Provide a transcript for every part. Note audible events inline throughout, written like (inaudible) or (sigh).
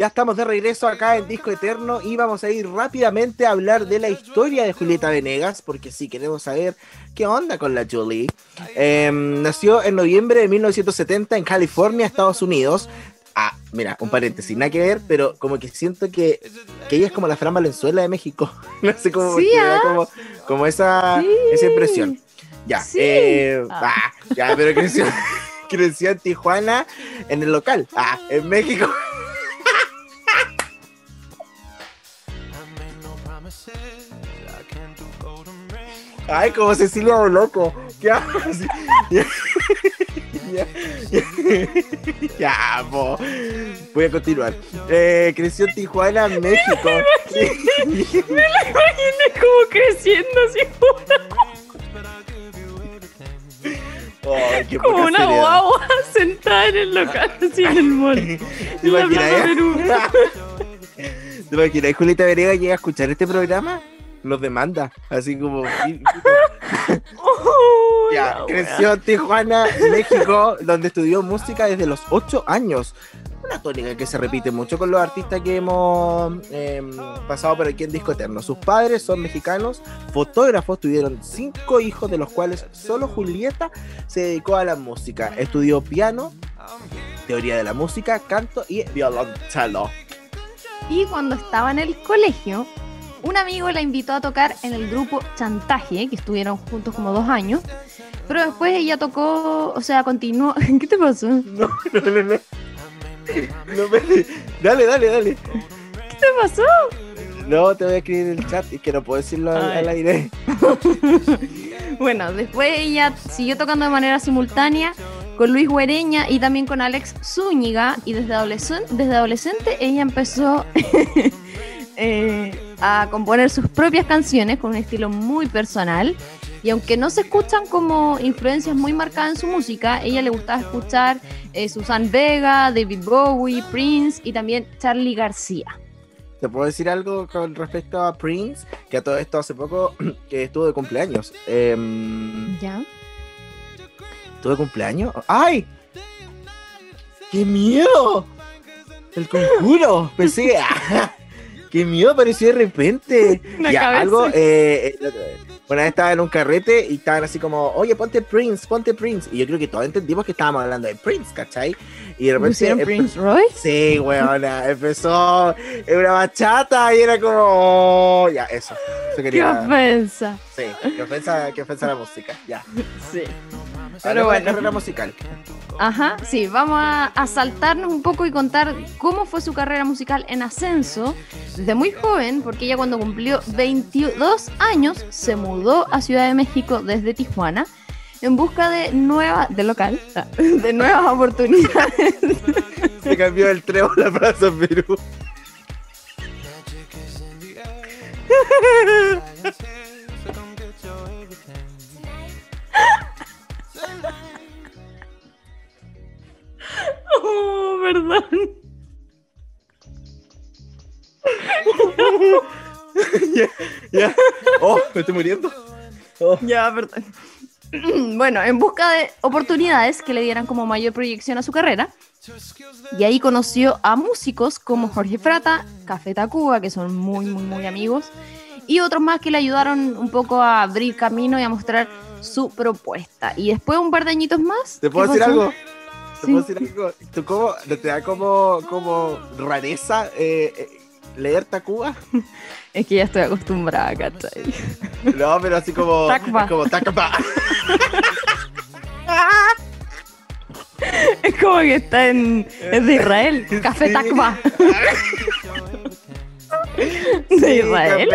Ya estamos de regreso acá en Disco Eterno y vamos a ir rápidamente a hablar de la historia de Julieta Venegas, porque sí, queremos saber qué onda con la Julie. Em, nació en noviembre de 1970 en California, Estados Unidos. Ah, mira, un paréntesis, nada que ver, pero como que siento que, que ella es como la Fran Valenzuela de México. (laughs) no sé cómo, Sí, ¿ah? como, como esa, Sí. esa impresión. Ya, Sí. eh, Ah. ah, ya, pero creció, (laughs) creció en Tijuana, en el local, ah, en México. Ay, como Cecilia Boloco. Ya, ya, ya, ya, ya, po. Voy a continuar. Eh, creció en Tijuana, México. Me la imaginé como creciendo así qué como una seriedad. guagua (laughs) sentada en el local así en el mall. ¿Te? Perú. (laughs) ¿Te? Julieta Venegas llega a escuchar este programa, los demanda. Así como. Oh, Ya, creció en Tijuana, México, donde estudió música desde los 8 años. Una tónica que se repite mucho con los artistas que hemos em, pasado por aquí en Disco Eterno. Sus padres son mexicanos, fotógrafos, tuvieron cinco hijos, de los cuales solo Julieta se dedicó a la música. Estudió piano, teoría de la música, canto y violonchelo. Y cuando estaba en el colegio, un amigo la invitó a tocar en el grupo Chantaje, que estuvieron juntos como dos años. Pero después ella tocó, o sea, continuó. (laughs) ¿Qué te pasó? No, no, no, no. No me- Dale, dale, dale. ¿Qué te pasó? No, te voy a escribir en el chat y que no puedo decirlo al, al aire. (laughs) Bueno, después ella siguió tocando de manera simultánea con Luis Guereña y también con Alex Zúñiga. Y desde adolescente ella empezó (laughs) eh, a componer sus propias canciones con un estilo muy personal. Y aunque no se escuchan como influencias muy marcadas en su música, ella le gustaba escuchar eh, Susan Vega, David Bowie, Prince y también Charlie García. ¿Te puedo decir algo con respecto a Prince? Que a todo esto hace poco (clears throat) que estuvo de cumpleaños. Em, ¿Ya? ¿Estuvo de cumpleaños? ¡Ay! ¡Qué miedo! El conjuro. Pensé. (laughs) ¡Qué miedo apareció de repente! (laughs) Ya, algo. eh, eh, una vez estaba en un carrete y estaban así como, oye, ponte Prince, ponte Prince. Y yo creo que todos entendimos que estábamos hablando de Prince, ¿cachai? Y de repente. ¿Pusieron empe- Prince Royce? Sí, weona, empezó en una bachata y era como. oh, ya, eso. Eso ¡Qué ofensa! Sí, que ofensa, que ofensa la música. Ya. Sí. Pero bueno. bueno. carrera musical. Ajá, sí, vamos a, a saltarnos un poco y contar cómo fue su carrera musical en ascenso desde muy joven, porque ella cuando cumplió 22 años se mudó a Ciudad de México desde Tijuana en busca de nueva, de local, ah, (laughs) de nuevas oportunidades. (laughs) Se cambió el trébol a Plaza Perú. (laughs) perdón. ya, ya. Oh, me estoy muriendo. Oh. Ya, perdón. Bueno, en busca de oportunidades que le dieran como mayor proyección a su carrera. Y ahí conoció a músicos como Jorge Frata, Café Tacuba, que son muy, muy, muy amigos. Y otros más que le ayudaron un poco a abrir camino y a mostrar su propuesta. Y después, un par de añitos más. ¿Te puedo ¿qué decir pasó? algo? ¿Te Sí. puedo decir algo? ¿Tú cómo, no te da como, como rareza eh, eh, leer Tacuba? (laughs) Es que ya estoy acostumbrada, ¿cachai? No, pero así como. Tacba. Como Tacba. (laughs) Es como que está en. Es de Israel. (laughs) Café Sí. De Israel.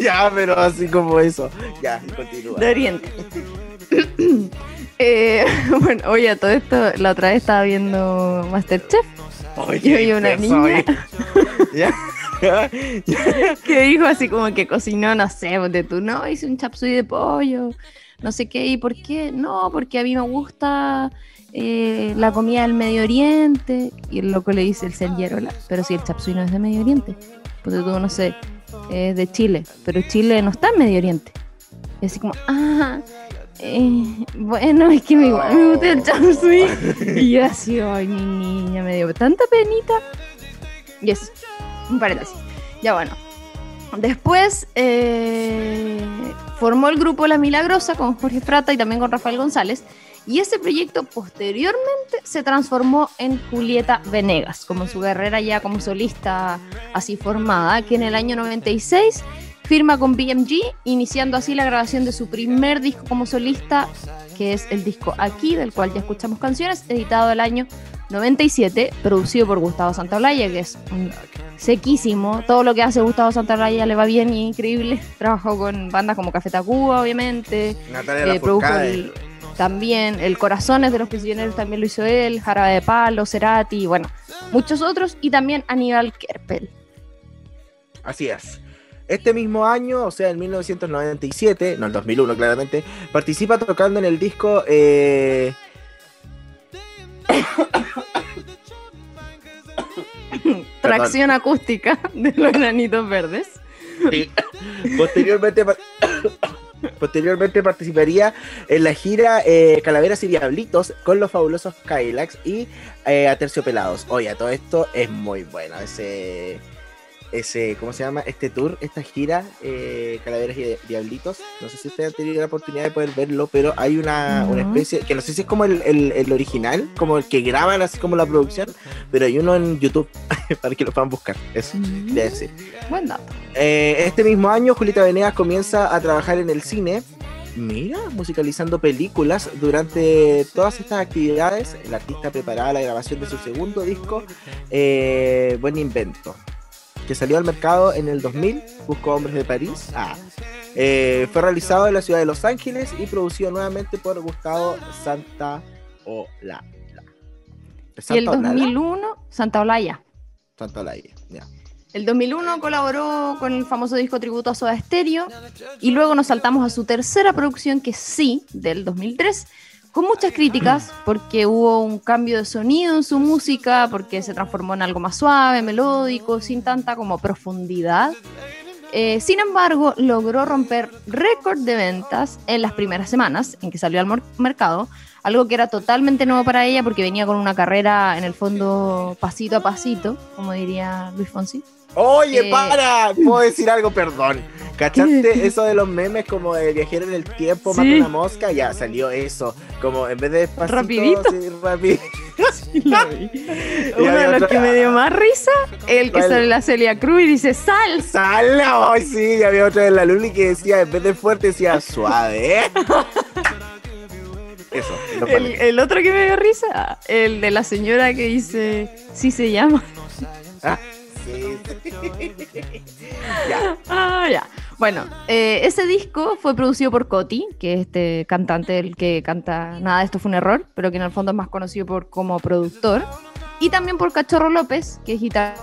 Ya, pero así como eso. Ya, continúa. De Oriente. Eh, (laughs) bueno, oye, todo esto, la otra vez estaba viendo Masterchef y había una eso, niña Ya. (laughs) Ya. que dijo así como que cocinó, no sé, de tú, no, hice un chapsui de pollo, no sé qué, ¿y por qué? No, porque a mí me gusta eh, la comida del Medio Oriente. Y el loco le dice el Sergierola, pero si el chapsui no es de Medio Oriente, pues tú, no sé, es de Chile, pero Chile no está en Medio Oriente. Y así como, ah, Eh, bueno, es que me, me gusta el Chop Suey. (laughs) Y yo así, ay, mi niña, me dio tanta penita. Y eso, un paréntesis. Ya bueno. Después eh, formó el grupo La Milagrosa con Jorge Frata y también con Rafael González. Y ese proyecto posteriormente se transformó en Julieta Venegas, como su carrera ya como solista así formada, que en el año 96 firma con BMG, iniciando así la grabación de su primer disco como solista, que es el disco Aquí, del cual ya escuchamos canciones, editado el año 97, producido por Gustavo Santaolalla, que es un sequísimo. Todo lo que hace Gustavo Santaolalla le va bien y increíble. (laughs) Trabajó con bandas como Café Tacuba, obviamente. Natalia Eh, produjo el- también el Corazones de los Prisioneros también lo hizo él, Jarabe de Palo, Cerati, bueno, muchos otros, y también Aníbal Kerpel. Así es. Este mismo año, o sea, en 1997, no, en 2001 claramente, participa tocando en el disco eh, (coughs) Tracción acústica de los granitos verdes. Sí. Posteriormente, (coughs) posteriormente participaría en la gira eh, Calaveras y Diablitos con los fabulosos Kylax y eh, Aterciopelados. Oye, todo esto es muy bueno. Ese, ese, ¿cómo se llama? Este tour, esta gira eh, Calaveras y Di- Diablitos. No sé si ustedes han tenido la oportunidad de poder verlo, pero hay una, una especie, que no sé si es como el, el- el original, como el que graban así como la producción, pero hay uno en YouTube (laughs) para que lo puedan buscar. Eso, Mm, debe ser. Buen dato. Eh, este mismo año, Julieta Venegas comienza a trabajar en el cine. Mira, musicalizando películas. Durante todas estas actividades, el artista preparaba la grabación de su segundo disco, eh, Buen Invento, que salió al mercado en el 2000, Buscó Hombres de París. Ah. Eh, fue realizado en la ciudad de Los Ángeles y producido nuevamente por Gustavo Santa Ola. Y el 2001, Santa Olaya. Santa Olaya, ya. El 2001 colaboró con el famoso disco tributo a Soda Stereo y luego nos saltamos a su tercera producción que sí, del 2003, con muchas críticas porque hubo un cambio de sonido en su música, porque se transformó en algo más suave, melódico, sin tanta como profundidad. Eh, sin embargo, logró romper récord de ventas en las primeras semanas en que salió al mercado, algo que era totalmente nuevo para ella porque venía con una carrera en el fondo pasito a pasito, como diría Luis Fonsi. Oye, Eh, para, puedo decir algo, perdón. ¿Cachaste (laughs) eso de los memes como de viajero en el tiempo, Sí. mata una mosca? Ya salió eso. Como en vez de despacito, Rapidito. sí, rapi- (laughs) (laughs) Uno de los otra- que me dio más risa, el que ¿Cuál? sale la Celia Cruz y dice sal. ¡Sal! ¡Ay, sí! Y había otra de la Luli que decía, en vez de fuerte, decía suave. Eso. El, vale. el otro que me dio risa, el de la señora que dice sí se llama. Ah, ya. Ah, ya. Bueno, eh, ese disco fue producido por Coti, que es este cantante el que canta Nada, esto fue un error, pero que en el fondo es más conocido por como productor. Y también por Cachorro López, que es guitarra.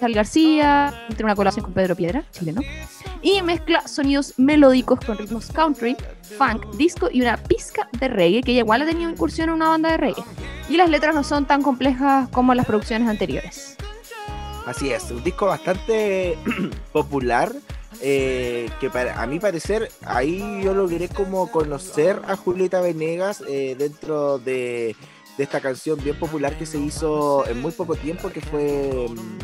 Sal García, tiene una colaboración con Pedro Piedra, chileno. Y mezcla sonidos melódicos con ritmos country, funk, disco y una pizca de reggae, que igual ha tenido incursión en una banda de reggae. Y las letras no son tan complejas como las producciones anteriores. Así es, un disco bastante (clears throat) popular. eh, que para, a mi parecer ahí yo logré como conocer a Julieta Venegas eh, dentro de, de esta canción bien popular que se hizo en muy poco tiempo que fue mm,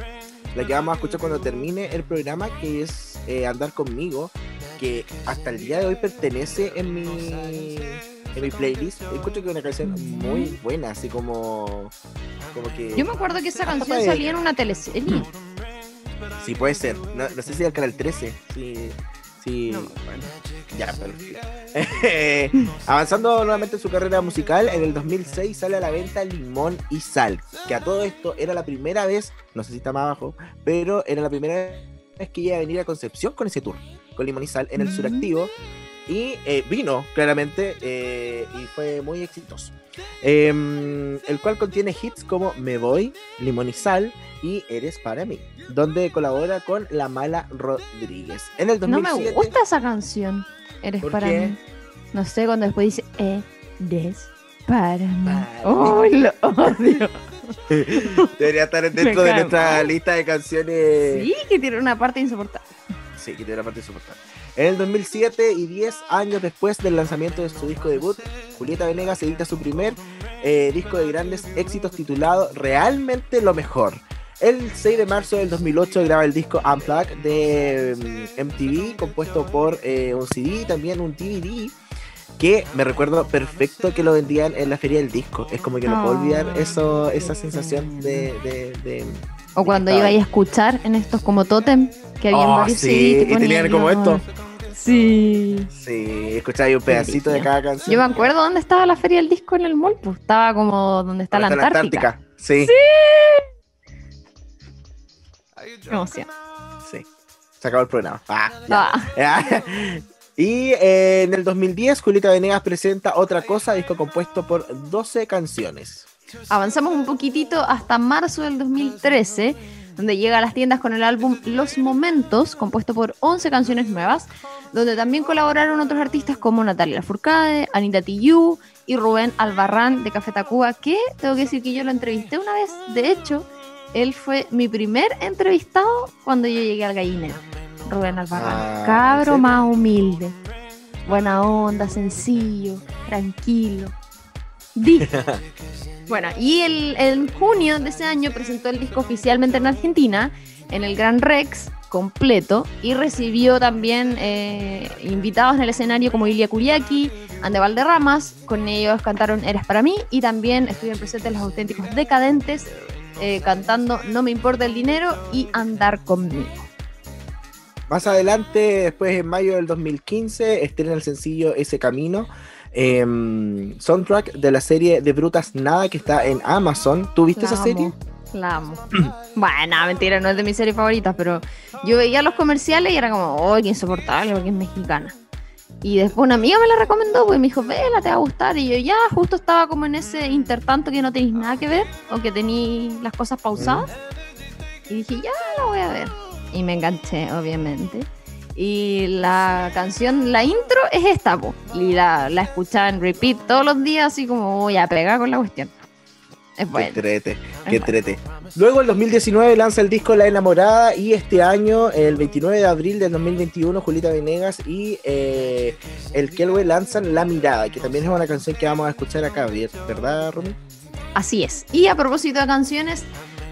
la que vamos a escuchar cuando termine el programa que es eh, Andar conmigo que hasta el día de hoy pertenece en mi en mi playlist encuentro que es una canción muy buena así como como que Yo me acuerdo que esa canción salía en una teleserie. Sí, puede ser. No, no sé si del canal 13. Sí. Sí. No. Bueno, ya, pero. (laughs) Avanzando nuevamente en su carrera musical, en el 2006 sale a la venta Limón y Sal. Que a todo esto era la primera vez, no sé si está más abajo, pero era la primera vez que iba a venir a Concepción con ese tour, con Limón y Sal en el Mm. suractivo. Y eh, vino, claramente, eh, y fue muy exitoso. Em, el cual contiene hits como Me Voy, Limón y Sal y Eres para mí, donde colabora con La Mala Rodríguez. En el No 2007, me gusta esa canción. Eres ¿Por para qué? mí. No sé, cuando después dice Eres para mí. Para (laughs) ¡Oh, lo odio! (laughs) debería estar dentro de nuestra lista de canciones. Sí, que tiene una parte insoportable. Sí, que tiene la parte insoportable. En el 2007 y 10 años después del lanzamiento de su disco debut, Julieta Venegas edita su primer eh, disco de grandes éxitos titulado Realmente lo mejor. El 6 de marzo del 2008 graba el disco Unplugged de MTV, mm, compuesto por eh, un CD y también un DVD que me recuerdo perfecto que lo vendían en la feria del disco. Es como que no puedo olvidar ah, eso, esa sensación de... o cuando iba a escuchar en estos como Totem, que había oh, varios sí, y tenían como esto. Sí. Sí, escuchaba un pedacito de cada canción. Yo me acuerdo dónde estaba la feria del disco en el mall, pues estaba como donde está la Antártica. Sí. Sí. Emoción. Sí. Se acabó el programa. Ah, ah. (laughs) Y eh, en el 2010, Julieta Venegas presenta Otra Cosa, disco compuesto por 12 canciones. Avanzamos un poquitito hasta marzo del 2013 donde llega a las tiendas con el álbum Los Momentos, compuesto por 11 canciones nuevas, donde también colaboraron otros artistas como Natalia Lafourcade, Anita Tijoux y Rubén Albarrán de Café Tacuba, que tengo que decir que yo lo entrevisté una vez. De hecho, él fue mi primer entrevistado cuando yo llegué al gallinero. Rubén Albarrán. Ah, Cabro más humilde. Buena onda, sencillo, tranquilo. (laughs) Bueno, y el, en junio de ese año presentó el disco oficialmente en Argentina, en el Gran Rex completo, y recibió también eh, invitados en el escenario como Ilia Kuriaki, Ande Valderramas, con ellos cantaron Eres para mí, y también estuvieron presentes los auténticos decadentes, eh, cantando No me importa el dinero y Andar conmigo. Más adelante, después en mayo del 2015, estrena el sencillo Ese Camino, Em, soundtrack de la serie de Brutas Nada que está en Amazon. ¿Tú viste esa serie? La amo. (clears throat) bueno, mentira, no es de mis series favoritas, pero yo veía los comerciales y era como, oh, qué insoportable porque es mexicana. Y después una amiga me la recomendó, pues me dijo, vela, te va a gustar. Y yo ya justo estaba como en ese intertanto que no tenéis nada que ver o que tenéis las cosas pausadas. Y dije, ya la voy a ver. Y me enganché, obviamente. Y la canción, la intro es esta, y la, la escuchaba en repeat todos los días, así como voy a pegar con la cuestión. Es bueno. Qué trete, qué trete. Luego, el 2019 lanza el disco La Enamorada y este año, el 29 de abril del 2021, Julita Venegas y eh, el Kelwe lanzan La Mirada, que también es una canción que vamos a escuchar acá, ¿verdad, Rumi? Así es. Y a propósito de canciones,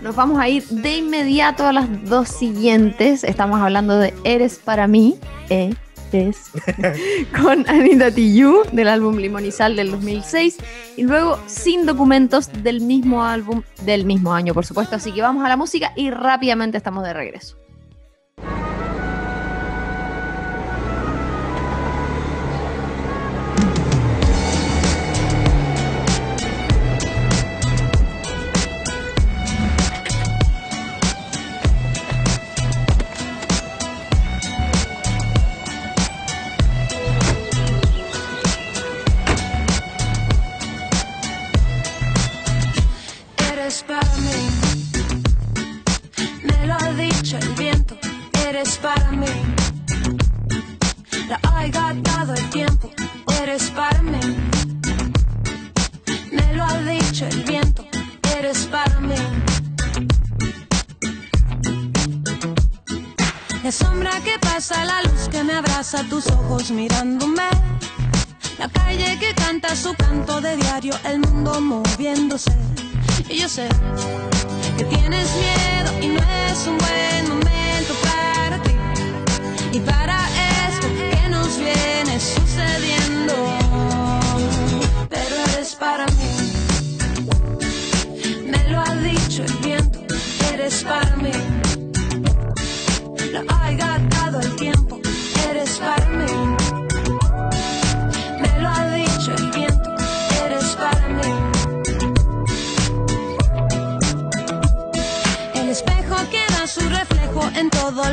nos vamos a ir de inmediato a las dos siguientes. Estamos hablando de Eres para mí, Eres, (laughs) con Anita Tijoux del álbum Limonizal del 2006 y luego Sin Documentos del mismo álbum del mismo año, por supuesto. Así que vamos a la música y rápidamente estamos de regreso. A tus ojos mirándome. La calle que canta su canto de diario, el mundo moviéndose. Y yo sé que tienes miedo y no es un buen momento para ti. Y para esto que nos viene sucediendo. Pero eres para mí. Me lo ha dicho el viento, eres para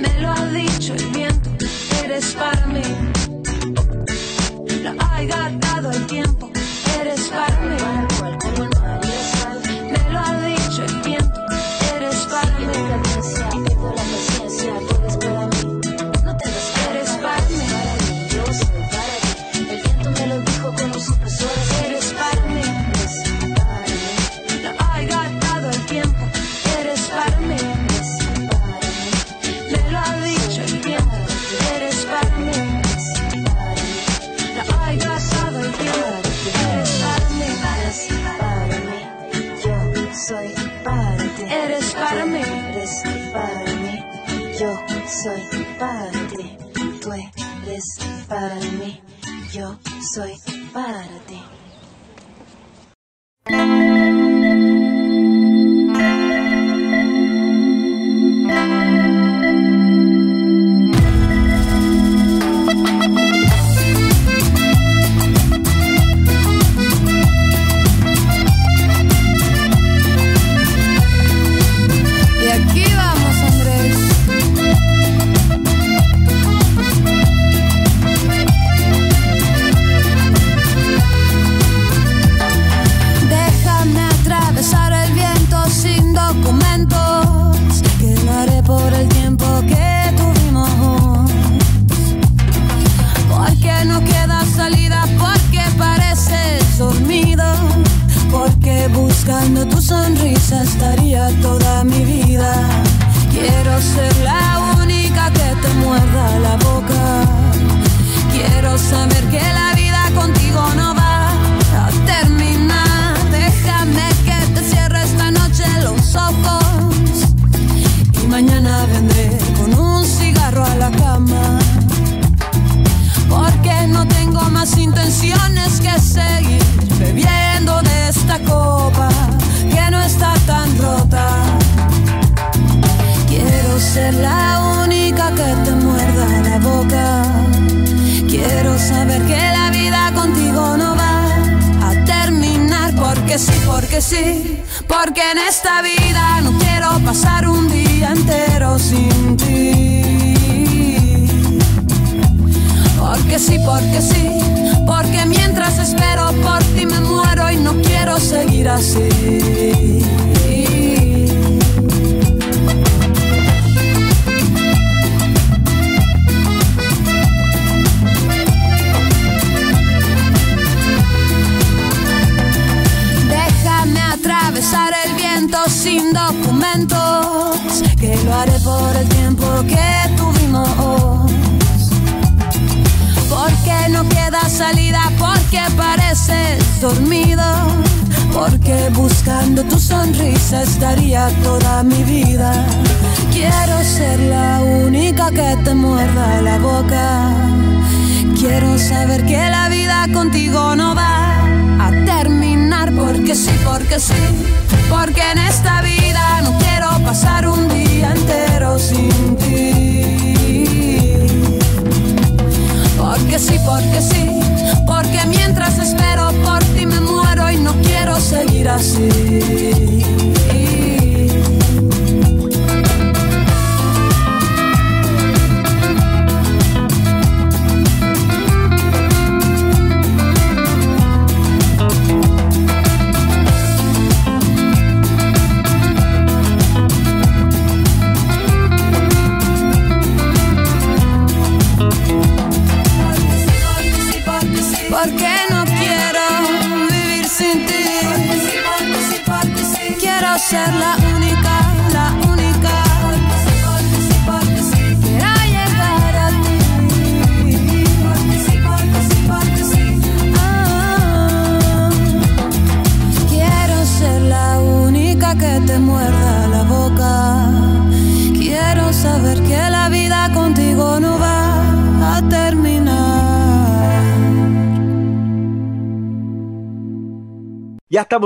Me lo ha dicho el viento, eres para mí. No hay. soy.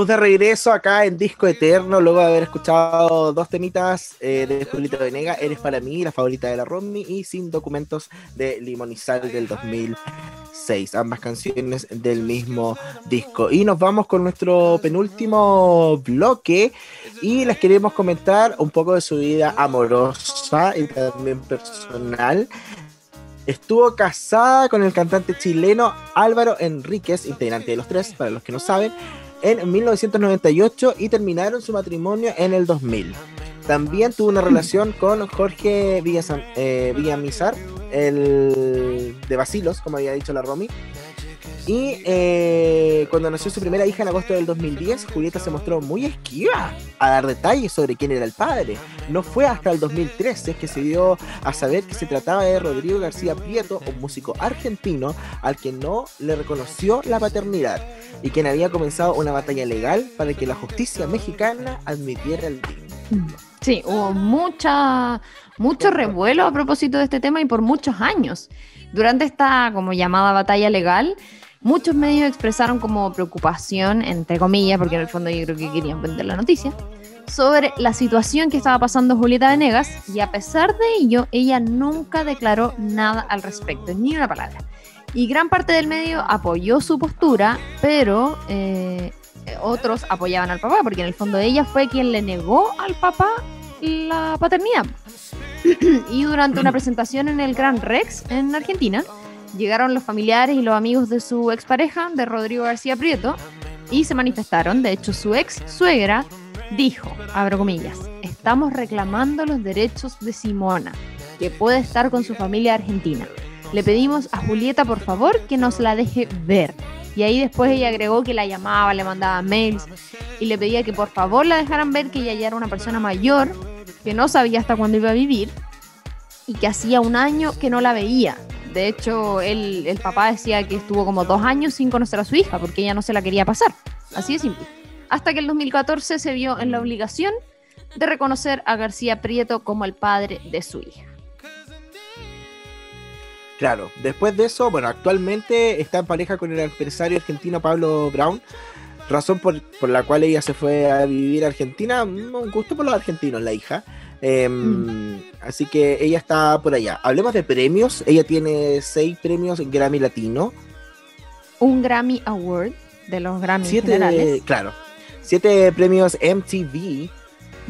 De regreso acá en Disco Eterno, luego de haber escuchado dos temitas eh, de Julita Venega, Eres para mí, la favorita de la Romy, y Sin Documentos de Sal del 2006, ambas canciones del mismo disco. Y nos vamos con nuestro penúltimo bloque y les queremos comentar un poco de su vida amorosa y también personal. Estuvo casada con el cantante chileno Álvaro Enríquez, integrante de los tres, para los que no saben, en 1998 y terminaron su matrimonio en el 2000. También tuvo una relación con Jorge eh, Villamizar, el de Basilos, como había dicho la Romy. Y eh, cuando nació su primera hija en agosto del 2010, Julieta se mostró muy esquiva a dar detalles sobre quién era el padre. No fue hasta el 2013 que se dio a saber que se trataba de Rodrigo García Prieto, un músico argentino al que no le reconoció la paternidad y quien había comenzado una batalla legal para que la justicia mexicana admitiera el vínculo. Sí, hubo mucha, mucho revuelo a propósito de este tema y por muchos años. Durante esta como llamada batalla legal, muchos medios expresaron como preocupación, entre comillas, porque en el fondo yo creo que querían vender la noticia, sobre la situación que estaba pasando Julieta Venegas y a pesar de ello, ella nunca declaró nada al respecto, ni una palabra. Y gran parte del medio apoyó su postura, pero eh, otros apoyaban al papá, porque en el fondo ella fue quien le negó al papá la paternidad. (clears throat) y durante una presentación en el Gran Rex en Argentina, llegaron los familiares y los amigos de su expareja, de Rodrigo García Prieto, y se manifestaron. De hecho, su ex suegra dijo, abro comillas, estamos reclamando los derechos de Simona, que puede estar con su familia argentina. Le pedimos a Julieta, por favor, que nos la deje ver. Y ahí después ella agregó que la llamaba, le mandaba mails y le pedía que por favor la dejaran ver que ella ya era una persona mayor, que no sabía hasta cuándo iba a vivir y que hacía un año que no la veía. De hecho, él, el papá decía que estuvo como dos años sin conocer a su hija porque ella no se la quería pasar. Así de simple. Hasta que en 2014 se vio en la obligación de reconocer a García Prieto como el padre de su hija. Claro, después de eso, bueno, actualmente está en pareja con el empresario argentino Pablo Brown, razón por, por la cual ella se fue a vivir a Argentina, un gusto por los argentinos, la hija. Em, Así que ella está por allá. Hablemos de premios, ella tiene seis premios en Grammy Latino, Un Grammy Award de los Grammy siete, generales, claro, siete premios MTV,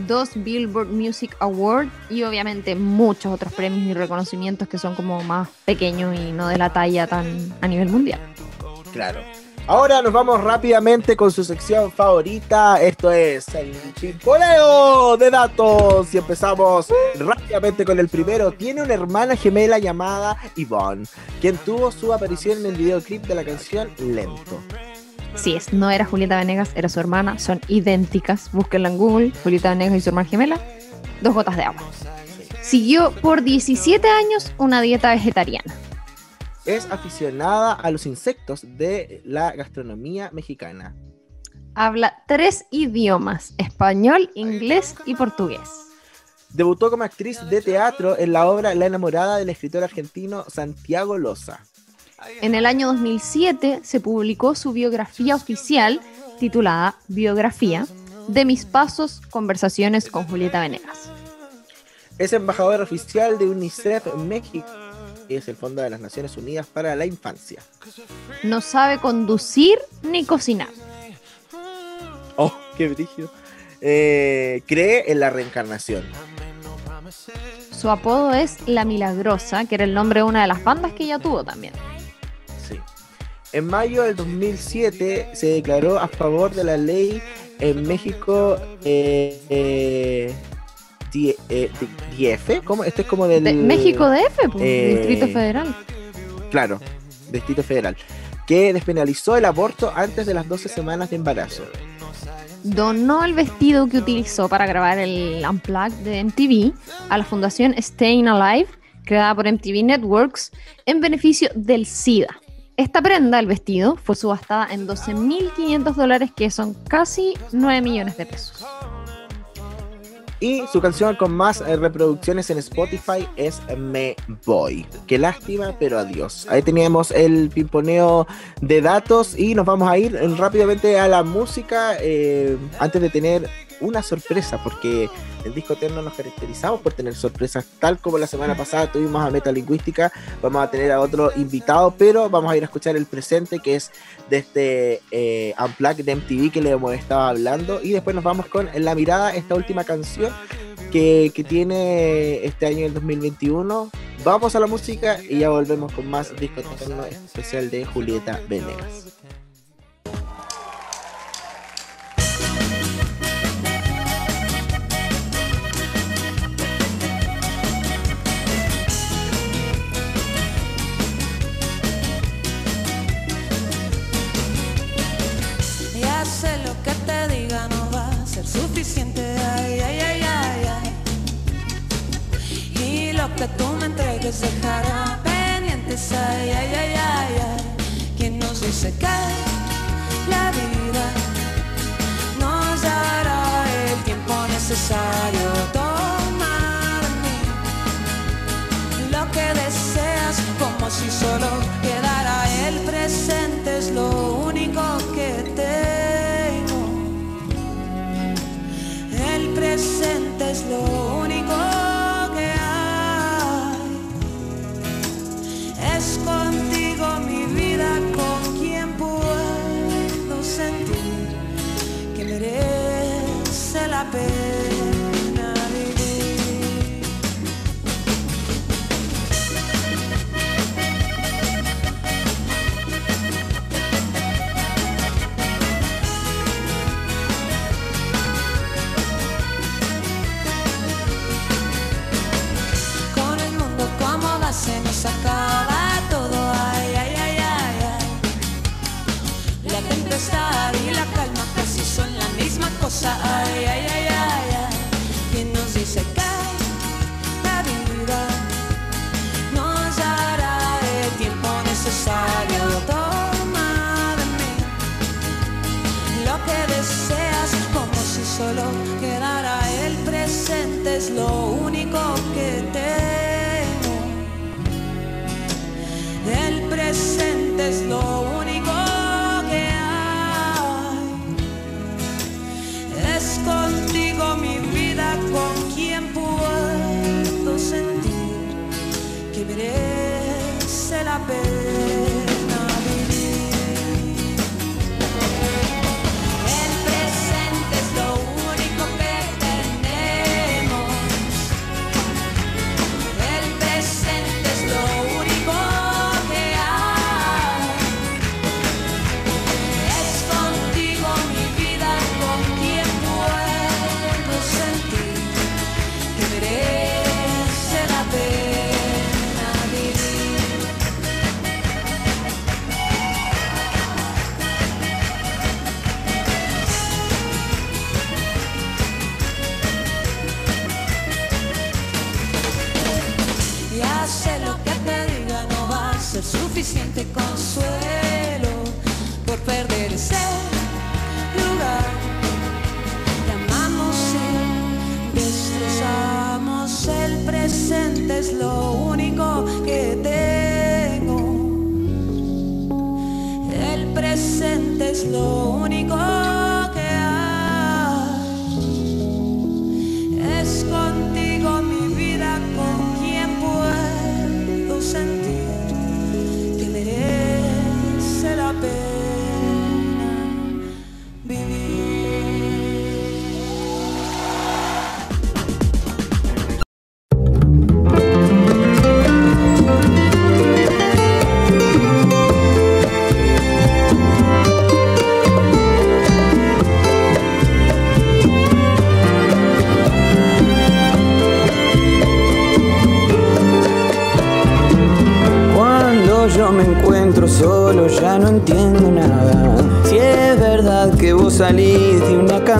dos Billboard Music Award y obviamente muchos otros premios y reconocimientos que son como más pequeños y no de la talla tan a nivel mundial. Claro. Ahora nos vamos rápidamente con su sección favorita. Esto es el chimpoleo de datos. Y empezamos rápidamente con el primero. Tiene una hermana gemela llamada Yvonne, quien tuvo su aparición en el videoclip de la canción Lento. Sí, es, no era Julieta Venegas, era su hermana, son idénticas. Búsquenla en Google, Julieta Venegas y su hermana gemela, dos gotas de agua. Siguió por 17 años una dieta vegetariana. Es aficionada a los insectos de la gastronomía mexicana. Habla tres idiomas, español, inglés y portugués. Debutó como actriz de teatro en la obra La enamorada del escritor argentino Santiago Loza. En el año 2007 se publicó su biografía oficial titulada Biografía de mis pasos, conversaciones con Julieta Venegas. Es embajador oficial de UNICEF México, es el Fondo de las Naciones Unidas para la Infancia. No sabe conducir ni cocinar. Oh, qué brillo. cree en la reencarnación. Su apodo es La Milagrosa, que era el nombre de una de las bandas que ella tuvo también. Sí. En mayo del 2007 se declaró a favor de la ley en México eh, eh, eh, DF. ¿Cómo? Este es como del. De México DF, pues, eh, Distrito Federal. Claro, Distrito Federal. Que despenalizó el aborto antes de las 12 semanas de embarazo. Donó el vestido que utilizó para grabar el Unplugged de MTV a la fundación Staying Alive, creada por MTV Networks, en beneficio del SIDA. Esta prenda, el vestido, fue subastada en 12.500 dólares, que son casi 9 millones de pesos. Y su canción con más eh, reproducciones en Spotify es Me Voy. Qué lástima, pero adiós. Ahí teníamos el pimponeo de datos y nos vamos a ir rápidamente a la música eh, antes de tener una sorpresa, porque el disco eterno nos caracterizamos por tener sorpresas, tal como la semana pasada tuvimos a Metalingüística, vamos a tener a otro invitado, pero vamos a ir a escuchar el presente que es de este eh, Unplugged de MTV que le hemos estado hablando, y después nos vamos con La Mirada, esta última canción que, que tiene este año el 2021. Vamos a la música y ya volvemos con más disco eterno especial de Julieta Venegas. Suficiente. Ay, ay, ay, ay, ay. Y lo que tú me entregues dejará pendientes. Ay, ay, ay, ay, ay. ¿Quién nos dice que la vida nos dará el tiempo necesario? Toma de mí lo que deseas como si solo quedara el presente es lo único presente es lo único que hay. Es contigo mi vida con quien puedo sentir que merece la pena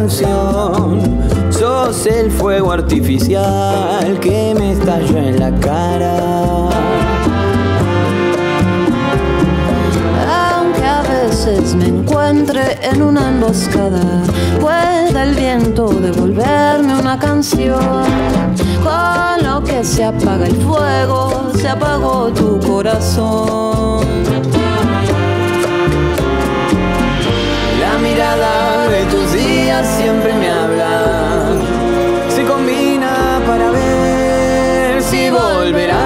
canción, sos el fuego artificial que me estalla en la cara. Aunque a veces me encuentre en una emboscada, puede el viento devolverme una canción. Con lo que se apaga el fuego, se apagó tu corazón. Siempre me habla. Se combina para ver si volverá.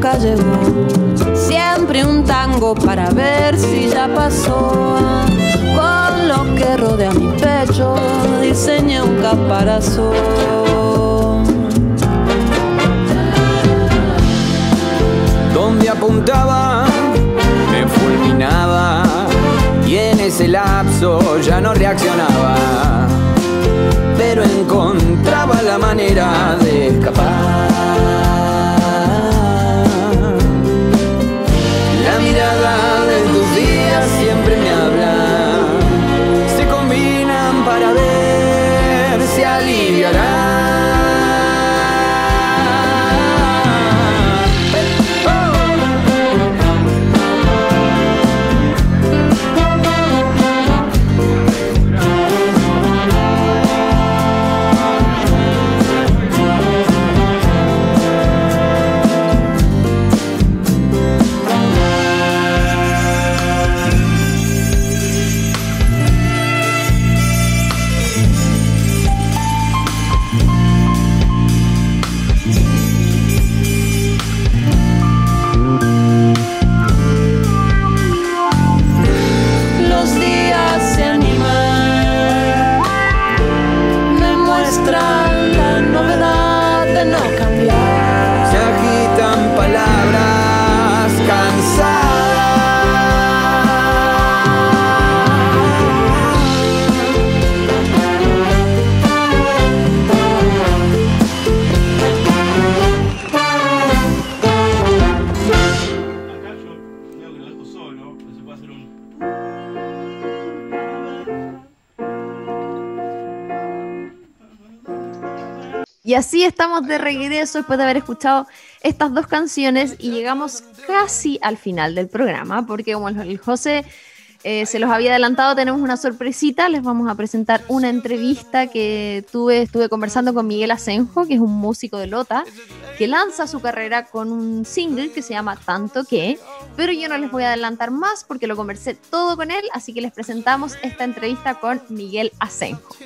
Nunca llegó. Siempre un tango para ver si ya pasó. Con lo que rodea mi pecho, diseñé un caparazón. Y así estamos de regreso después de haber escuchado estas dos canciones y llegamos casi al final del programa, porque como el José eh, se los había adelantado, tenemos una sorpresita, les vamos a presentar una entrevista que tuve, estuve conversando con Miguel Asenjo, que es un músico de Lota, que lanza su carrera con un single que se llama Tanto que, pero yo no les voy a adelantar más porque lo conversé todo con él, así que les presentamos esta entrevista con Miguel Asenjo.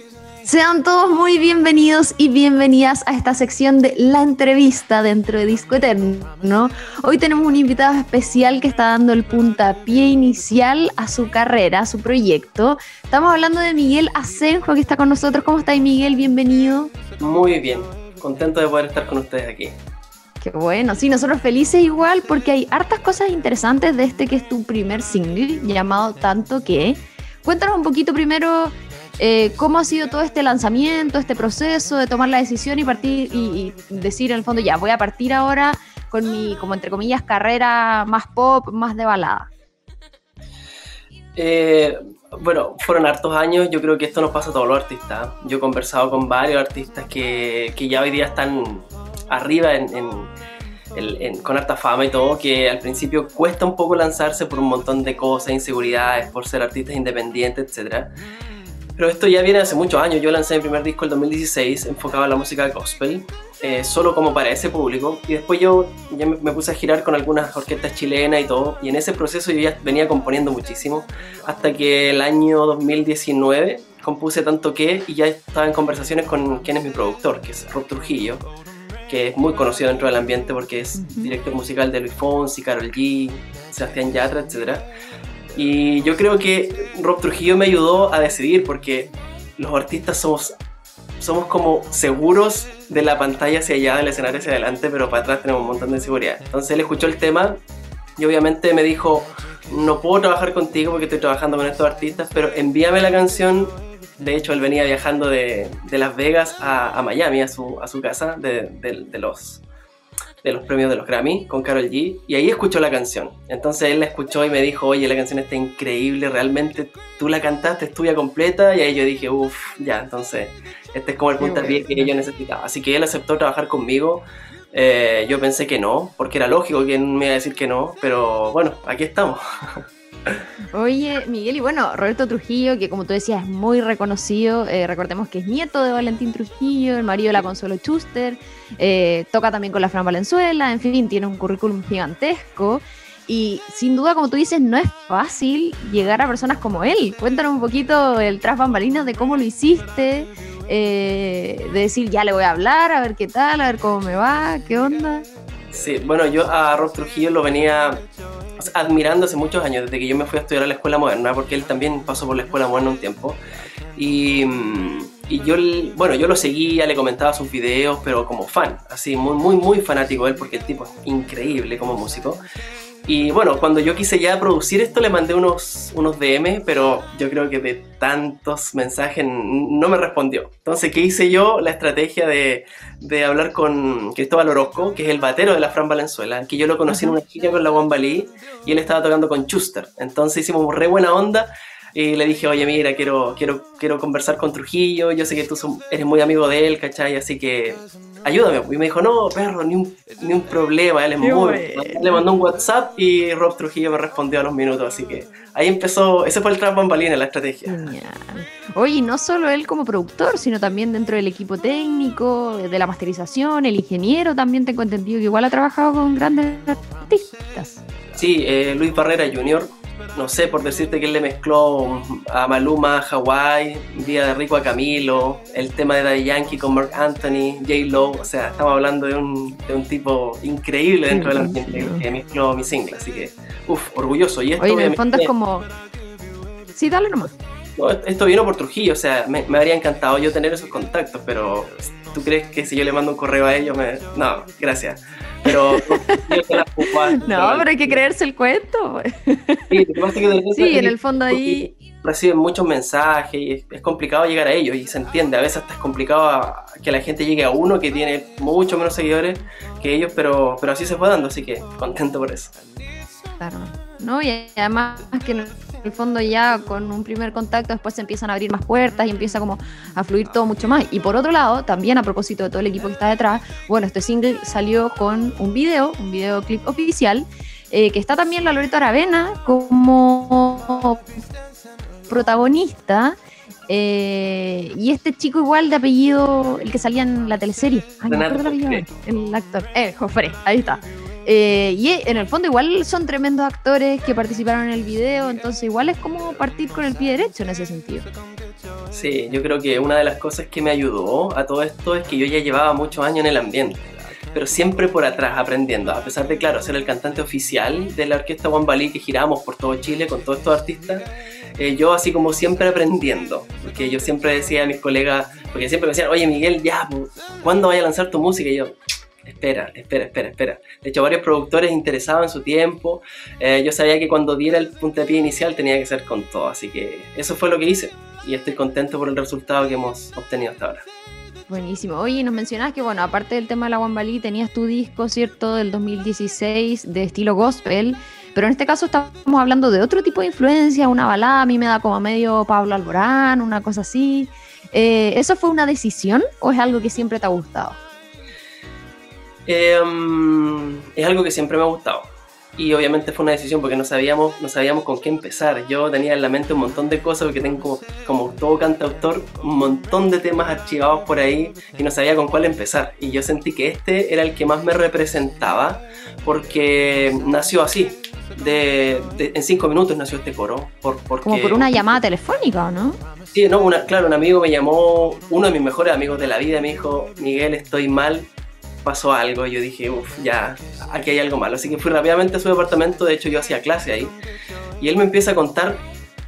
Sean todos muy bienvenidos y bienvenidas a esta sección de la entrevista dentro de Disco Eterno. Hoy tenemos un invitado especial que está dando el puntapié inicial a su carrera, a su proyecto. Estamos hablando de Miguel Asenjo que está con nosotros. ¿Cómo está Miguel? Bienvenido. Muy bien, contento de poder estar con ustedes aquí. Qué bueno, sí, nosotros felices igual porque hay hartas cosas interesantes de este que es tu primer single llamado Tanto que. Cuéntanos un poquito primero eh, cómo ha sido todo este lanzamiento, este proceso de tomar la decisión y partir y, y decir en el fondo ya voy a partir ahora con mi, como entre comillas, carrera más pop, más de balada. Eh, bueno, fueron hartos años, yo creo que esto nos pasa a todos los artistas. Yo he conversado con varios artistas que, que ya hoy día están arriba en, en- en- con harta fama y todo, que al principio cuesta un poco lanzarse por un montón de cosas, inseguridades, por ser artistas independientes, etc. Pero esto ya viene hace muchos años. Yo lancé mi primer disco en 2016, enfocado en la música gospel, eh, solo como para ese público. Y después yo ya me, me puse a girar con algunas orquestas chilenas y todo. Y en ese proceso yo ya venía componiendo muchísimo. Hasta que el año 2019 compuse tanto que y ya estaba en conversaciones con quien es mi productor, que es Rob Trujillo, que es muy conocido dentro del ambiente porque es director musical de Luis Fonsi, Karol G, Sebastián Yatra, etc. Y yo creo que Rob Trujillo me ayudó a decidir porque los artistas somos, somos como seguros de la pantalla hacia allá, del escenario hacia adelante, pero para atrás tenemos un montón de inseguridad. Entonces él escuchó el tema y obviamente me dijo, no puedo trabajar contigo porque estoy trabajando con estos artistas, pero envíame la canción. De hecho, él venía viajando de, de Las Vegas a, a Miami, a su, a su casa de, de- de los de los premios de los Grammy con Carol G y ahí escuchó la canción. Entonces él la escuchó y me dijo, oye, la canción está increíble, realmente tú la cantaste, es tuya completa y ahí yo dije, uff, ya, entonces este es como el puntapié que yo necesitaba. Así que él aceptó trabajar conmigo. Eh, yo pensé que no, porque era lógico que me iba a decir que no, pero bueno, aquí estamos. (laughs) Oye, Miguel, y bueno, Roberto Trujillo, que como tú decías es muy reconocido, eh, recordemos que es nieto de Valentín Trujillo, el marido de la Consuelo Schuster, eh, toca también con la Fran Valenzuela, en fin, tiene un currículum gigantesco. Y sin duda, como tú dices, no es fácil llegar a personas como él. Cuéntanos un poquito el tras bambalinas de cómo lo hiciste, eh, de decir, ya le voy a hablar, a ver qué tal, a ver cómo me va, qué onda. Sí, bueno, yo a Rob Trujillo lo venía admirando hace muchos años, desde que yo me fui a estudiar a la escuela moderna, porque él también pasó por la escuela moderna un tiempo. Y, mm, y yo, bueno, yo lo seguía, le comentaba sus videos, pero como fan, así, muy, muy, muy fanático de él, porque el tipo es increíble como músico. Y bueno, cuando yo quise ya producir esto, le mandé unos, unos DM, pero yo creo que de tantos mensajes no me respondió. Entonces, ¿qué hice yo? La estrategia de, de hablar con Cristóbal Orozco, que es el batero de la Fran Valenzuela, que yo lo conocí en una gira con la Wambalí y él estaba tocando con Schuster. Entonces hicimos re buena onda y le dije, oye, mira, quiero, quiero, quiero conversar con Trujillo, yo sé que tú son- eres muy amigo de él, ¿cachai? Así que ayúdame. Y me dijo, no, perro, ni un, ni un problema, él es muy... Le mandó un WhatsApp y Rob Trujillo me respondió a los minutos, así que ahí empezó, ese fue el trap bambalina, la estrategia. Genial. Oye, no solo él como productor, sino también dentro del equipo técnico, de la masterización, el ingeniero también tengo entendido que igual ha trabajado con grandes artistas. Sí, eh, Luis Barrera Jr., no sé, por decirte que él le mezcló a Maluma a Hawaii, Día de Rico a Camilo, el tema de Daddy Yankee con Mark Anthony, J. Lo, o sea, estamos hablando de un, de un tipo increíble dentro del ambiente que- que mezcló mi single, así que, uff, orgulloso. Y esto, Oye, en el fondo es como... Sí, dale nomás. No, esto vino por Trujillo, o sea, me, me habría encantado yo tener esos contactos, pero ¿tú crees que si yo le mando un correo a ellos me... No, gracias. Pero (laughs) No, pero hay que creerse el cuento. pues. Sí, Sí, en el fondo ahí... reciben muchos mensajes y es, es complicado llegar a ellos y se entiende, a veces hasta es complicado a- que la gente llegue a uno que tiene mucho menos seguidores que ellos, pero, pero así se fue dando, así que contento por eso. Claro. ¿No? Y además que en el fondo ya con un primer contacto después se empiezan a abrir más puertas y empieza como a fluir todo mucho más. Y por otro lado, también a propósito de todo el equipo que está detrás, bueno, este single salió con un video, un videoclip oficial, eh, que está también la Loreto Aravena como protagonista. eh, y este chico igual de apellido, el que salía en la teleserie. Ay, no el apellido, el actor. Eh, Jofre, ahí está. Eh, y en el fondo igual son tremendos actores que participaron en el video, entonces igual es como partir con el pie derecho en ese sentido. Sí, yo creo que una de las cosas que me ayudó a todo esto es que yo ya llevaba muchos años en el ambiente, pero siempre por atrás aprendiendo, a pesar de, claro, ser el cantante oficial de la orquesta Wambalí que giramos por todo Chile con todos estos artistas, eh, yo así como siempre aprendiendo, porque yo siempre decía a mis colegas, porque siempre me decían, oye Miguel, ya, ¿cuándo vaya a lanzar tu música? Y yo, espera, espera, espera, espera. De hecho, varios productores interesaban su tiempo, eh, yo sabía que cuando diera el puntapié inicial tenía que ser con todo, así que eso fue lo que hice y estoy contento por el resultado que hemos obtenido hasta ahora. Buenísimo. Oye, nos mencionabas que, bueno, aparte del tema de la Wambalí, tenías tu disco, ¿cierto?, del 2016 de estilo gospel, pero en este caso estamos hablando de otro tipo de influencia, una balada, a mí me da como medio Pablo Alborán, una cosa así. Eh, ¿Eso fue una decisión o es algo que siempre te ha gustado? Eh, mm, es algo que siempre me ha gustado. Y obviamente fue una decisión porque no sabíamos, no sabíamos con qué empezar. Yo tenía en la mente un montón de cosas porque tengo, como todo cantautor, un montón de temas archivados por ahí y no sabía con cuál empezar. Y yo sentí que este era el que más me representaba porque nació así. De, de- en cinco minutos nació este coro. Por, porque, Como por una llamada telefónica, ¿o no? Sí, no, una, claro, un amigo me llamó, uno de mis mejores amigos de la vida, me dijo, Miguel, estoy mal, pasó algo. Y yo dije, uff, ya, aquí hay algo malo. Así que fui rápidamente a su departamento, de hecho yo hacía clase ahí. Y él me empieza a contar,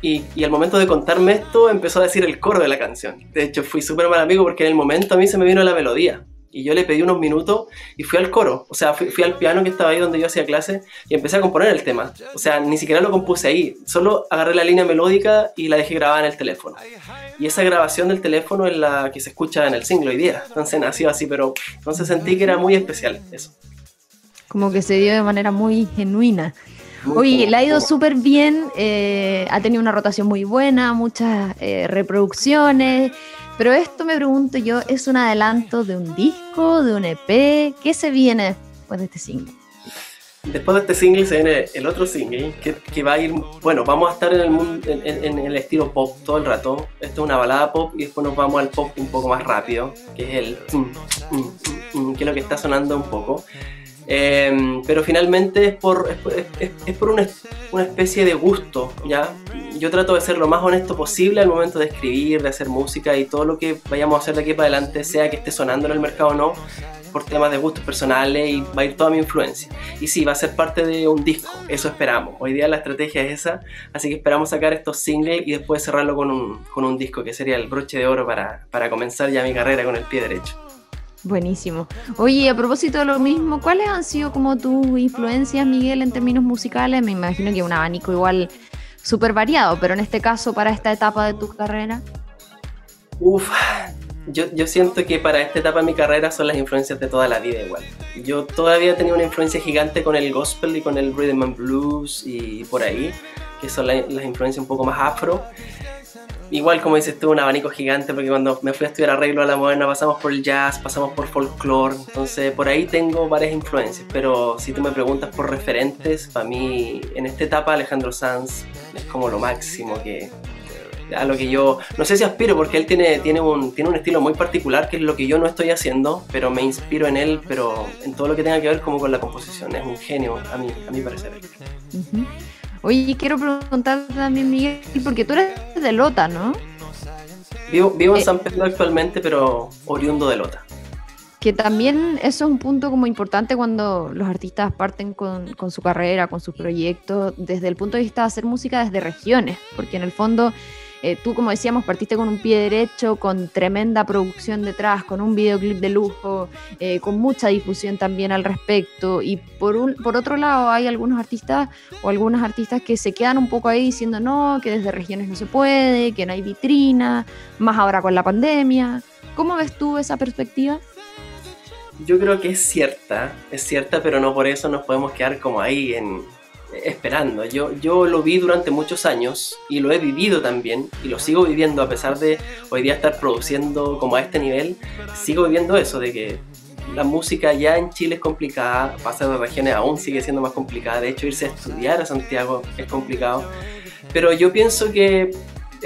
y, y al momento de contarme esto, empezó a decir el coro de la canción. De hecho, fui súper mal amigo porque en el momento a mí se me vino la melodía. Y yo le pedí unos minutos y fui al coro. O sea, fui, fui al piano que estaba ahí donde yo hacía clase y empecé a componer el tema. O sea, ni siquiera lo compuse ahí. Solo agarré la línea melódica y la dejé grabada en el teléfono. Y esa grabación del teléfono es la que se escucha en el single hoy día. Entonces nació así, pero entonces sentí que era muy especial eso. como que se dio de manera muy genuina. Muy Oye, como- le ha ido súper bien, eh, ha tenido una rotación muy buena, muchas eh, reproducciones, pero esto me pregunto yo, ¿es un adelanto de un disco, de un EP? ¿Qué se viene después de este single? Después de este single se viene el otro single que, va a ir, bueno, vamos a estar en el, mundo, en, el estilo pop todo el rato. Esto es una balada pop y después nos vamos al pop un poco más rápido, que es el mm, mm, mm, que es lo que está sonando un poco. Eh, pero finalmente es por, es, es- es por una, una especie de gusto, ¿ya? Yo trato de ser lo más honesto posible al momento de escribir, de hacer música y todo lo que vayamos a hacer de aquí para adelante, sea que esté sonando en el mercado o no, por temas de gustos personales y va a ir toda mi influencia. Y sí, va a ser parte de un disco, eso esperamos. Hoy día la estrategia es esa, así que esperamos sacar estos singles y después cerrarlo con un, con un disco que sería el broche de oro para, para comenzar ya mi carrera con el pie derecho. Buenísimo. Oye, a propósito de lo mismo, ¿cuáles han sido como tus influencias, Miguel, en términos musicales? Me imagino que un abanico igual súper variado, pero en este caso, para esta etapa de tu carrera. Uf, yo, yo siento que para esta etapa de mi carrera son las influencias de toda la vida igual. Yo todavía tenido una influencia gigante con el gospel y con el rhythm and blues y por ahí, que son la- las influencias un poco más afro. Igual como dices tú, un abanico gigante, porque cuando me fui a estudiar arreglo a la moderna pasamos por el jazz, pasamos por folklore, entonces por ahí tengo varias influencias, pero si tú me preguntas por referentes, para mí en esta etapa Alejandro Sanz es como lo máximo que, a lo que yo, no sé si aspiro porque él tiene, tiene, un, tiene un estilo muy particular que es lo que yo no estoy haciendo, pero me inspiro en él, pero en todo lo que tenga que ver como con la composición, es un genio a mí, a mi parecer. Ujú. Oye, quiero preguntarte también, Miguel, porque tú eres de Lota, ¿no? Vivo, vivo en Eh. San Pedro actualmente, pero oriundo de Lota. Que también eso es un punto como importante cuando los artistas parten con, con su carrera, con sus proyectos, desde el punto de vista de hacer música desde regiones, porque en el fondo eh, tú, como decíamos, partiste con un pie derecho, con tremenda producción detrás, con un videoclip de lujo, eh, con mucha difusión también al respecto, y por, un, por otro lado hay algunos artistas o algunas artistas que se quedan un poco ahí diciendo no, que desde regiones no se puede, que no hay vitrina, más ahora con la pandemia. ¿Cómo ves tú esa perspectiva? Yo creo que es cierta, es cierta, pero no por eso nos podemos quedar como ahí en, esperando. Yo, yo lo vi durante muchos años y lo he vivido también y lo sigo viviendo a pesar de hoy día estar produciendo como a este nivel, sigo viviendo eso de que la música ya en Chile es complicada, pasar de regiones aún sigue siendo más complicada, de hecho irse a estudiar a Santiago es complicado, pero yo pienso que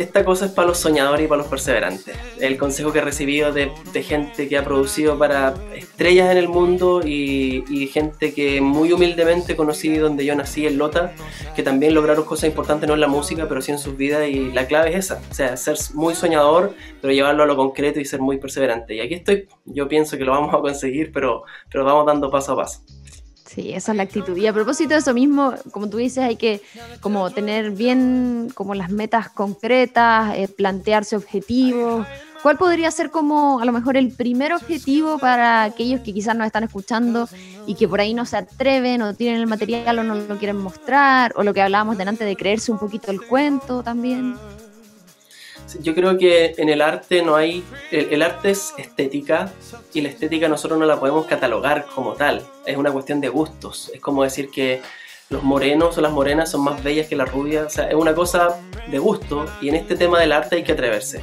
esta cosa es para los soñadores y para los perseverantes. El consejo que he recibido de, de gente que ha producido para estrellas en el mundo y, y, gente que muy humildemente conocí donde yo nací, en Lota, que también lograron cosas importantes no en la música, pero sí en sus vidas y la clave es esa, o sea, ser muy soñador, pero llevarlo a lo concreto y ser muy perseverante. Y aquí estoy, yo pienso que lo vamos a conseguir, pero, pero vamos dando paso a paso. Sí, esa es la actitud. Y a propósito de eso mismo, como tú dices, hay que como tener bien como las metas concretas, eh, plantearse objetivos. ¿Cuál podría ser como a lo mejor el primer objetivo para aquellos que quizás nos están escuchando y que por ahí no se atreven o tienen el material o no lo quieren mostrar? O lo que hablábamos delante de creerse un poquito el cuento también. Yo creo que en el arte no hay. El, el, arte es estética y la estética nosotros no la podemos catalogar como tal. Es una cuestión de gustos. Es como decir que los morenos o las morenas son más bellas que las rubias. O sea, es una cosa de gusto y en este tema del arte hay que atreverse.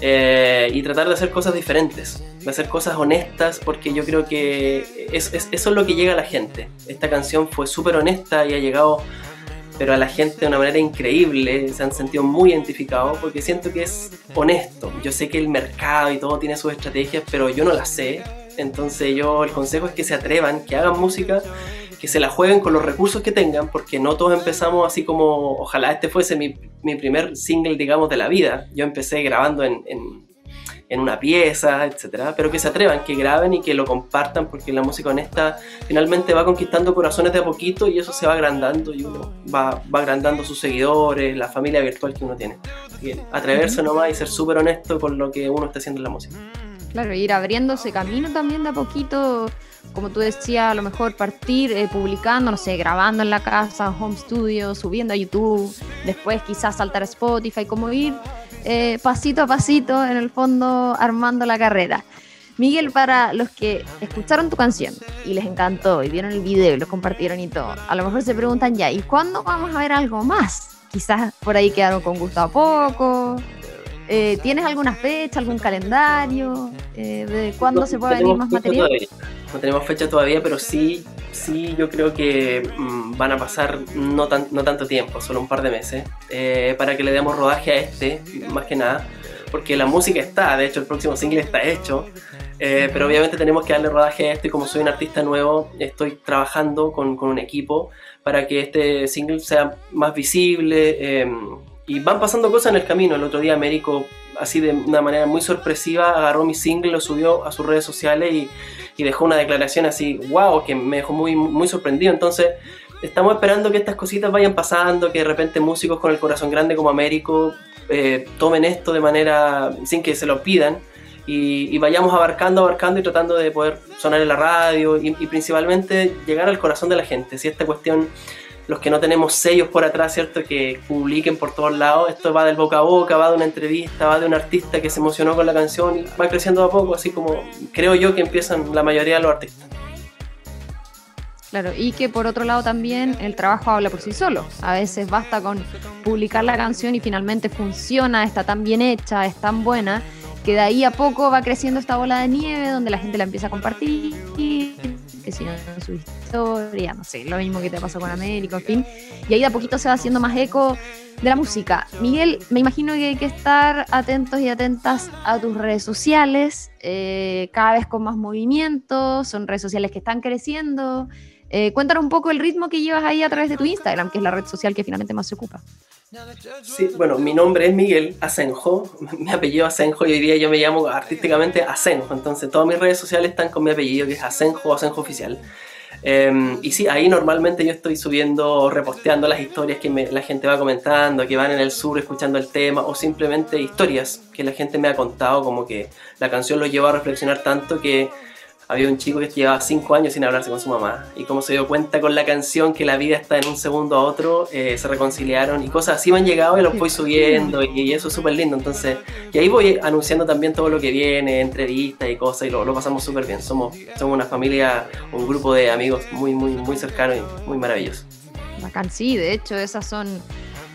Eh, y tratar de hacer cosas diferentes, de hacer cosas honestas, porque yo creo que es, es, eso es lo que llega a la gente. Esta canción fue súper honesta y ha llegado pero a la gente de una manera increíble, se han sentido muy identificados porque siento que es honesto. Yo sé que el mercado y todo tiene sus estrategias, pero yo no las sé. Entonces yo el consejo es que se atrevan, que hagan música, que se la jueguen con los recursos que tengan, porque no todos empezamos así como, ojalá este fuese mi, mi primer single, digamos, de la vida. Yo empecé grabando en, en en una pieza, etcétera, pero que se atrevan, que graben y que lo compartan, porque la música honesta finalmente va conquistando corazones de a poquito y eso se va agrandando y uno va, va agrandando sus seguidores, la familia virtual que uno tiene. Así que atreverse nomás y ser súper honesto con lo que uno está haciendo en la música. Claro, ir abriéndose camino también de a poquito, como tú decías, a lo mejor partir eh, publicando, no sé, grabando en la casa, home studio, subiendo a YouTube, después quizás saltar a Spotify, como ir eh, pasito a pasito, en el fondo, armando la carrera. Miguel, para los que escucharon tu canción y les encantó y vieron el video y lo compartieron y todo, a lo mejor se preguntan ya, ¿y cuándo vamos a ver algo más? Quizás por ahí quedaron con gusto a poco. Eh, ¿Tienes alguna fecha, algún calendario eh, de cuándo No se puede venir más material? todavía. No tenemos fecha todavía, pero sí, sí, yo creo que mm, van a pasar no, tan, no tanto tiempo, solo un par de meses, eh, para que le demos rodaje a este, más que nada, porque la música está, de hecho el próximo single está hecho, eh, pero obviamente tenemos que darle rodaje a este como soy un artista nuevo, estoy trabajando con, con un equipo para que este single sea más visible. Y van pasando cosas en el camino. El otro día Américo, así de una manera muy sorpresiva, agarró mi single, lo subió a sus redes sociales y, dejó una declaración así, wow, que me dejó muy, muy sorprendido. Entonces, estamos esperando que estas cositas vayan pasando, que de repente músicos con el corazón grande como Américo eh, tomen esto de manera sin que se lo pidan y, y vayamos abarcando, abarcando y tratando de poder sonar en la radio y, y principalmente llegar al corazón de la gente. Si esta cuestión, los que no tenemos sellos por atrás, ¿cierto? Que publiquen por todos lados, esto va del boca a boca, va de una entrevista, va de un artista que se emocionó con la canción y va creciendo a poco, así como creo yo que empiezan la mayoría de los artistas. Claro, y que por otro lado también el trabajo habla por sí solo. A veces basta con publicar la canción y finalmente funciona, está tan bien hecha, es tan buena, que de ahí a poco va creciendo esta bola de nieve donde la gente la empieza a compartir, que si no en su historia, no sé, lo mismo que te pasó con América, en fin. Y ahí de a poquito se va haciendo más eco de la música. Miguel, me imagino que hay que estar atentos y atentas a tus redes sociales, eh, cada vez con más movimiento, son redes sociales que están creciendo. Eh, cuéntanos un poco el ritmo que llevas ahí a través de tu Instagram, que es la red social que finalmente más se ocupa. Sí, bueno, mi nombre es Miguel Asenjo, (laughs) mi apellido Asenjo y hoy día yo me llamo artísticamente Asenjo, entonces todas mis redes sociales están con mi apellido que es Asenjo, Asenjo Oficial. Eh, y sí, ahí normalmente yo estoy subiendo, reposteando las historias que la gente va comentando, que van en el sur escuchando el tema, o simplemente historias que la gente me ha contado, como que la canción lo llevó a reflexionar tanto que había un chico que llevaba 5 años sin hablarse con su mamá, y como se dio cuenta con la canción que la vida está en un segundo a otro, eh, se reconciliaron, y cosas así me han llegado y los voy subiendo, y, y eso es súper lindo, entonces, y ahí voy anunciando también todo lo que viene, entrevistas y cosas, y lo, lo pasamos súper bien, somos, somos una familia, un grupo de amigos muy, muy, muy cercano y muy maravilloso. Bacán, sí, de hecho esas son,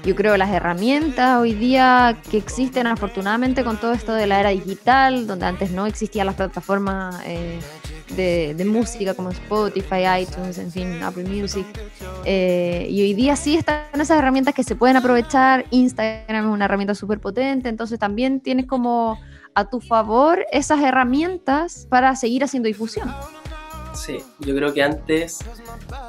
yo creo, las herramientas hoy día que existen afortunadamente con todo esto de la era digital, donde antes no existían las plataformas eh, de, de música como Spotify, iTunes, en fin, Apple Music. Eh, y hoy día sí están esas herramientas que se pueden aprovechar. Instagram es una herramienta súper potente, entonces también tienes como a tu favor esas herramientas para seguir haciendo difusión. Sí, yo creo que antes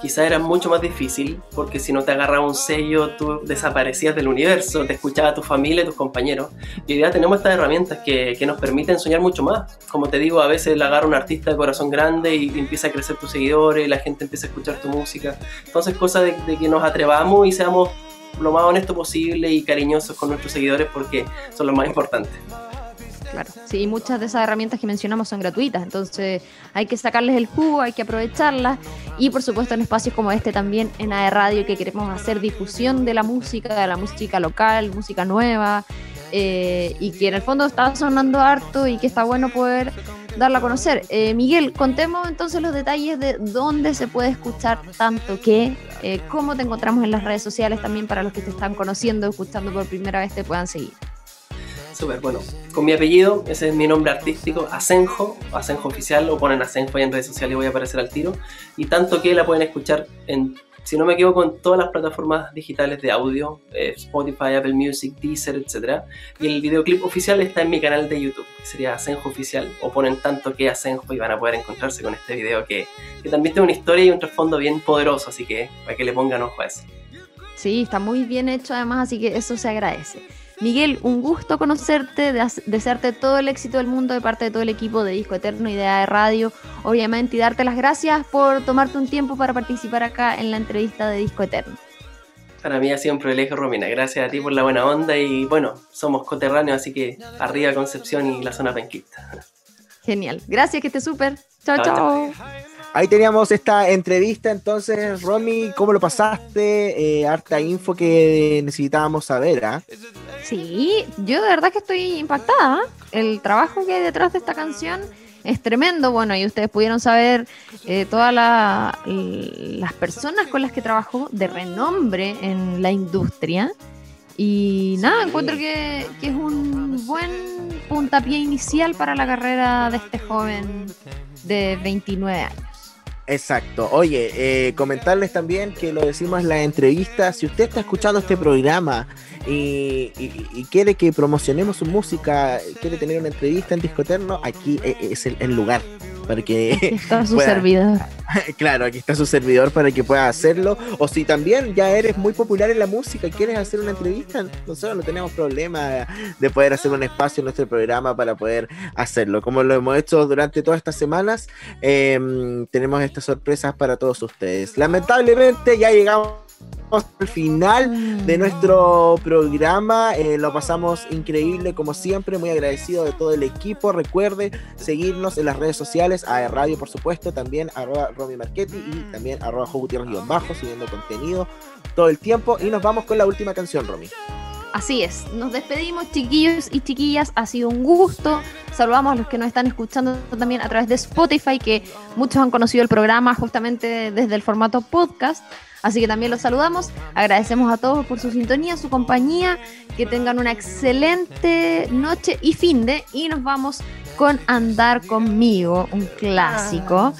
quizá era mucho más difícil porque si no te agarraba un sello tú desaparecías del universo, te escuchaba tu familia, tus compañeros. Y hoy día tenemos estas herramientas que, que nos permiten soñar mucho más. Como te digo, a veces la agarra un artista de corazón grande y, y empieza a crecer tus seguidores, la gente empieza a escuchar tu música. Entonces, cosa de, de que nos atrevamos y seamos lo más honesto posible y cariñosos con nuestros seguidores porque son los más importantes. Claro, sí, muchas de esas herramientas que mencionamos son gratuitas, entonces hay que sacarles el jugo, hay que aprovecharlas y por supuesto en espacios como este también en AE Radio que queremos hacer difusión de la música, de la música local, música nueva eh, y que en el fondo está sonando harto y que está bueno poder darla a conocer. Eh, Miguel, contemos entonces los detalles de dónde se puede escuchar tanto que, eh, cómo te encontramos en las redes sociales también para los que te están conociendo, escuchando por primera vez, te puedan seguir. Súper, bueno, con mi apellido, ese es mi nombre artístico, Asenjo, Asenjo Oficial, o ponen Asenjo ahí en redes sociales y voy a aparecer al tiro. Y tanto que la pueden escuchar en, si no me equivoco, en todas las plataformas digitales de audio, eh, Spotify, Apple Music, Deezer, etc. Y el videoclip oficial está en mi canal de YouTube, que sería Asenjo Oficial, o ponen tanto que Asenjo y van a poder encontrarse con este video que, que también tiene una historia y un trasfondo bien poderoso, así que para que le pongan ojo a eso. Sí, está muy bien hecho además, así que eso se agradece. Miguel, un gusto conocerte, de- desearte todo el éxito del mundo de parte de todo el equipo de Disco Eterno y de AE Radio, obviamente, y darte las gracias por tomarte un tiempo para participar acá en la entrevista de Disco Eterno. Para mí ha sido un privilegio, Romina. Gracias a ti por la buena onda y bueno, somos coterráneos, así que arriba Concepción y la zona penquista. Genial. Gracias, que estés súper. Chao, Chao, chao. Ahí teníamos esta entrevista, entonces, Romy, ¿cómo lo pasaste? Eh, harta info que necesitábamos saber, ¿ah? Sí, yo de verdad que estoy impactada. ¿eh? El trabajo que hay detrás de esta canción es tremendo. Bueno, y ustedes pudieron saber eh, todas la- las personas con las que trabajó de renombre en la industria. Y nada, Sí. encuentro que, que es un buen puntapié inicial para la carrera de este joven de 29 años. Exacto. Oye, eh, comentarles también que lo decimos en la entrevista. Si usted está escuchando este programa y, y- quiere que promocionemos su música, quiere tener una entrevista en Discoterno, aquí eh, es el lugar para que Está su (laughs) pueda- servidor. (laughs) Claro, aquí está su servidor para que pueda hacerlo. O si también ya eres muy popular en la música y quieres hacer una entrevista, nosotros no tenemos problema de poder hacer un espacio en nuestro programa para poder hacerlo. Como lo hemos hecho durante todas estas semanas, eh, tenemos estas sorpresas para todos ustedes. Lamentablemente ya llegamos al final de nuestro programa. eh, lo pasamos increíble como siempre, muy agradecido de todo el equipo. Recuerde seguirnos en las redes sociales, a Radio por supuesto, también arroba Romy Marchetti y también arroba Jo Gutiérrez guion bajo, subiendo contenido todo el tiempo. Y nos vamos con la última canción, Romy. Así es, nos despedimos chiquillos y chiquillas, ha sido un gusto. Saludamos a los que nos están escuchando también a través de Spotify, que muchos han conocido el programa justamente desde el formato podcast. Así que también los saludamos, agradecemos a todos por su sintonía, su compañía, que tengan una excelente noche y fin de, y nos vamos con Andar conmigo, un clásico.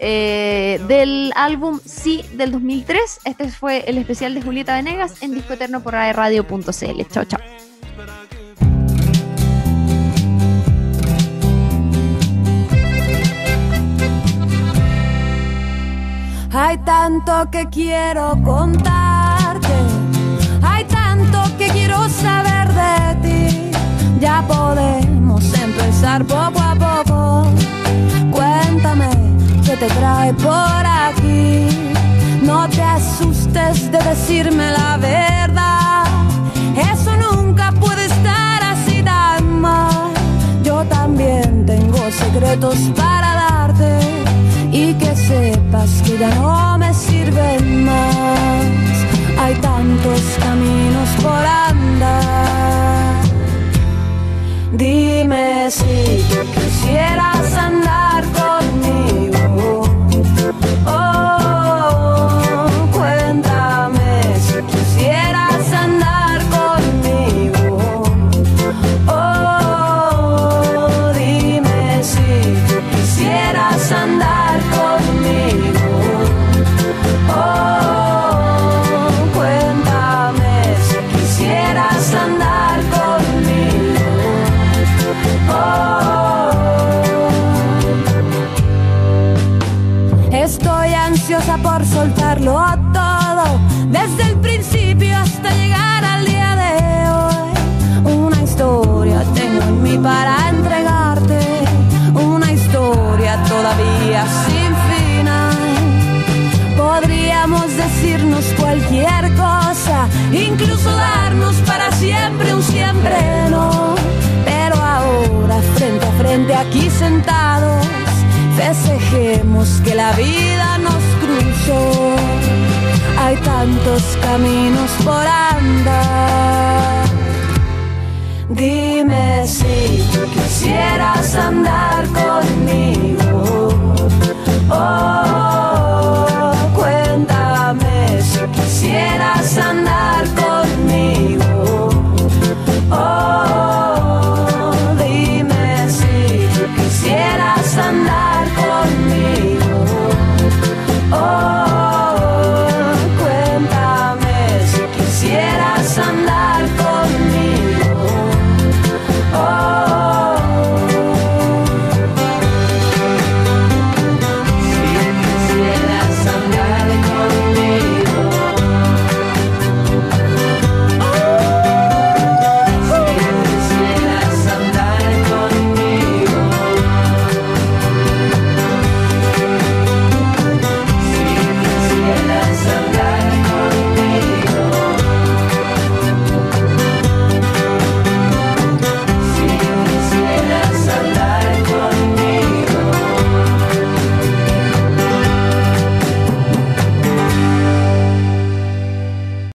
eh, del álbum Sí del 2003. Este fue el especial de Julieta Venegas en Disco Eterno por radio.cl. Chao, chao. Hay tanto que quiero contarte, hay tanto que quiero saber de ti. Ya podemos empezar poco a poco. Cuéntame qué te trae por aquí. No te asustes de decirme la verdad. Eso nunca puede estar así tan mal. Yo también tengo secretos para darte y que sepas que ya no me sirven más. Hay tantos caminos por andar. Dime si tú quisieras andar que la vida nos cruzó. Hay tantos caminos por andar. Dime si quisieras andar conmigo